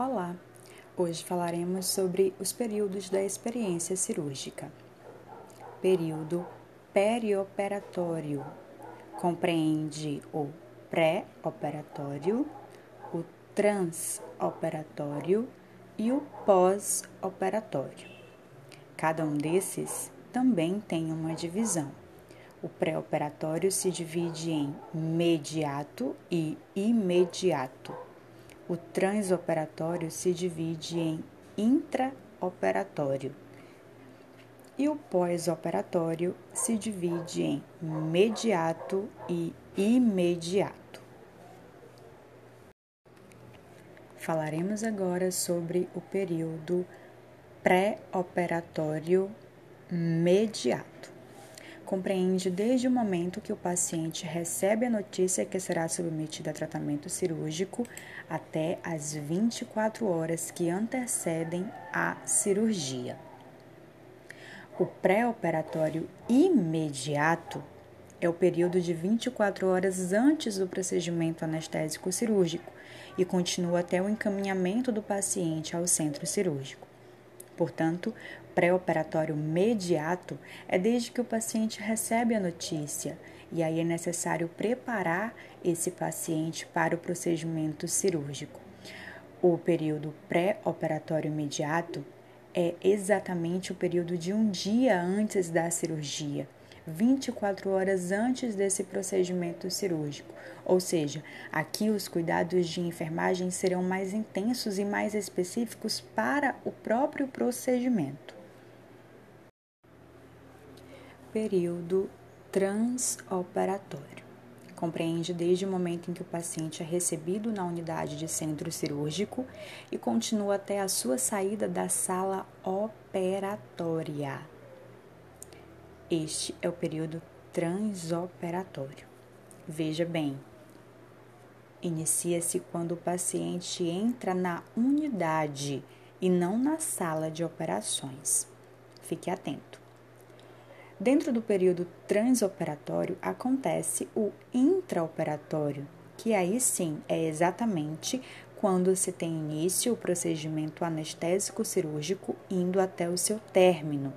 Olá! Hoje falaremos sobre os períodos da experiência cirúrgica. Período perioperatório compreende o pré-operatório, o transoperatório e o pós-operatório. Cada um desses também tem uma divisão. O pré-operatório se divide em mediato e imediato o transoperatório se divide em intraoperatório e o pós-operatório se divide em mediato e imediato. Falaremos agora sobre o período pré-operatório mediato compreende desde o momento que o paciente recebe a notícia que será submetido a tratamento cirúrgico até as 24 horas que antecedem a cirurgia. O pré-operatório imediato é o período de 24 horas antes do procedimento anestésico cirúrgico e continua até o encaminhamento do paciente ao centro cirúrgico. Portanto, pré-operatório mediato é desde que o paciente recebe a notícia e aí é necessário preparar esse paciente para o procedimento cirúrgico. O período pré-operatório imediato é exatamente o período de um dia antes da cirurgia 24 horas antes desse procedimento cirúrgico. Ou seja, aqui os cuidados de enfermagem serão mais intensos e mais específicos para o próprio procedimento. Período transoperatório compreende desde o momento em que o paciente é recebido na unidade de centro cirúrgico e continua até a sua saída da sala operatória. Este é o período transoperatório. Veja bem, inicia-se quando o paciente entra na unidade e não na sala de operações. Fique atento. Dentro do período transoperatório acontece o intraoperatório, que aí sim é exatamente quando se tem início o procedimento anestésico cirúrgico indo até o seu término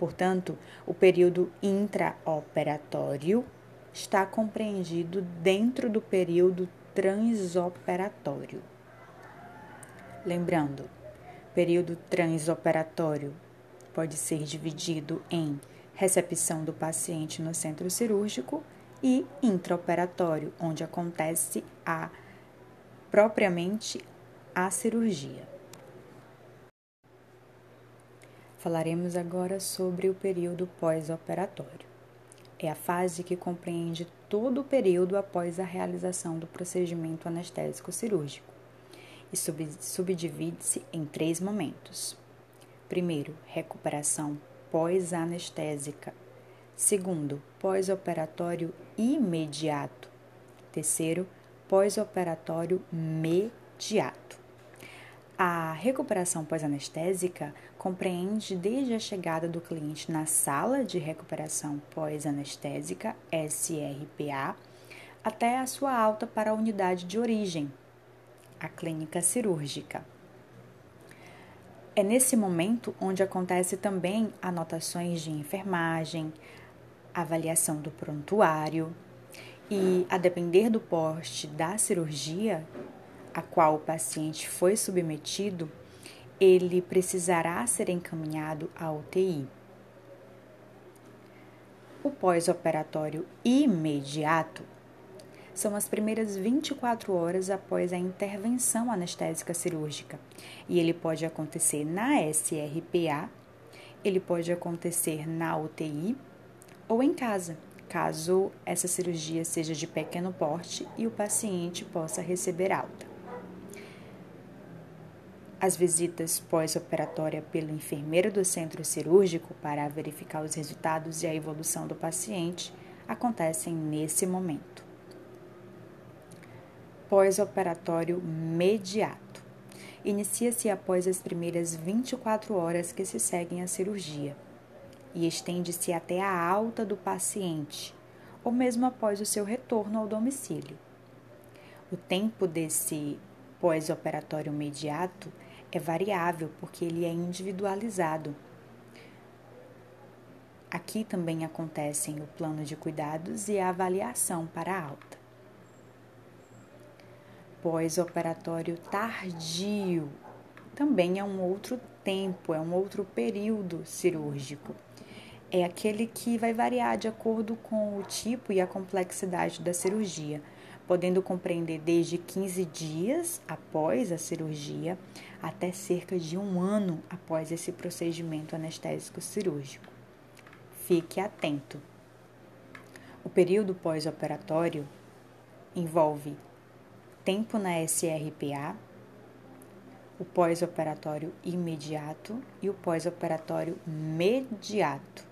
Portanto, o período intraoperatório está compreendido dentro do período transoperatório. Lembrando, período transoperatório pode ser dividido em recepção do paciente no centro cirúrgico e intraoperatório, onde acontece a propriamente a cirurgia. Falaremos agora sobre o período pós-operatório. É a fase que compreende todo o período após a realização do procedimento anestésico cirúrgico e subdivide-se em três momentos. Primeiro, recuperação pós-anestésica. Segundo, pós-operatório imediato. Terceiro, pós-operatório mediato. A recuperação pós-anestésica compreende desde a chegada do cliente na sala de recuperação pós-anestésica, SRPA, até a sua alta para a unidade de origem, a clínica cirúrgica. É nesse momento onde acontece também anotações de enfermagem, avaliação do prontuário e, a depender do porte da cirurgia, a qual o paciente foi submetido, ele precisará ser encaminhado à UTI. O pós-operatório imediato são as primeiras 24 horas após a intervenção anestésica cirúrgica e ele pode acontecer na SRPA, ele pode acontecer na UTI ou em casa, caso essa cirurgia seja de pequeno porte e o paciente possa receber alta. As visitas pós-operatória pelo enfermeiro do centro cirúrgico para verificar os resultados e a evolução do paciente acontecem nesse momento. Pós-operatório mediato. Inicia-se após as primeiras 24 horas que se seguem à cirurgia e estende-se até a alta do paciente, ou mesmo após o seu retorno ao domicílio. O tempo desse pós-operatório imediato é variável porque ele é individualizado. Aqui também acontecem o plano de cuidados e a avaliação para alta. Pós-operatório tardio também é um outro tempo, é um outro período cirúrgico. É aquele que vai variar de acordo com o tipo e a complexidade da cirurgia podendo compreender desde 15 dias após a cirurgia até cerca de um ano após esse procedimento anestésico cirúrgico. Fique atento. O período pós-operatório envolve tempo na SRPA, o pós-operatório imediato e o pós-operatório mediato.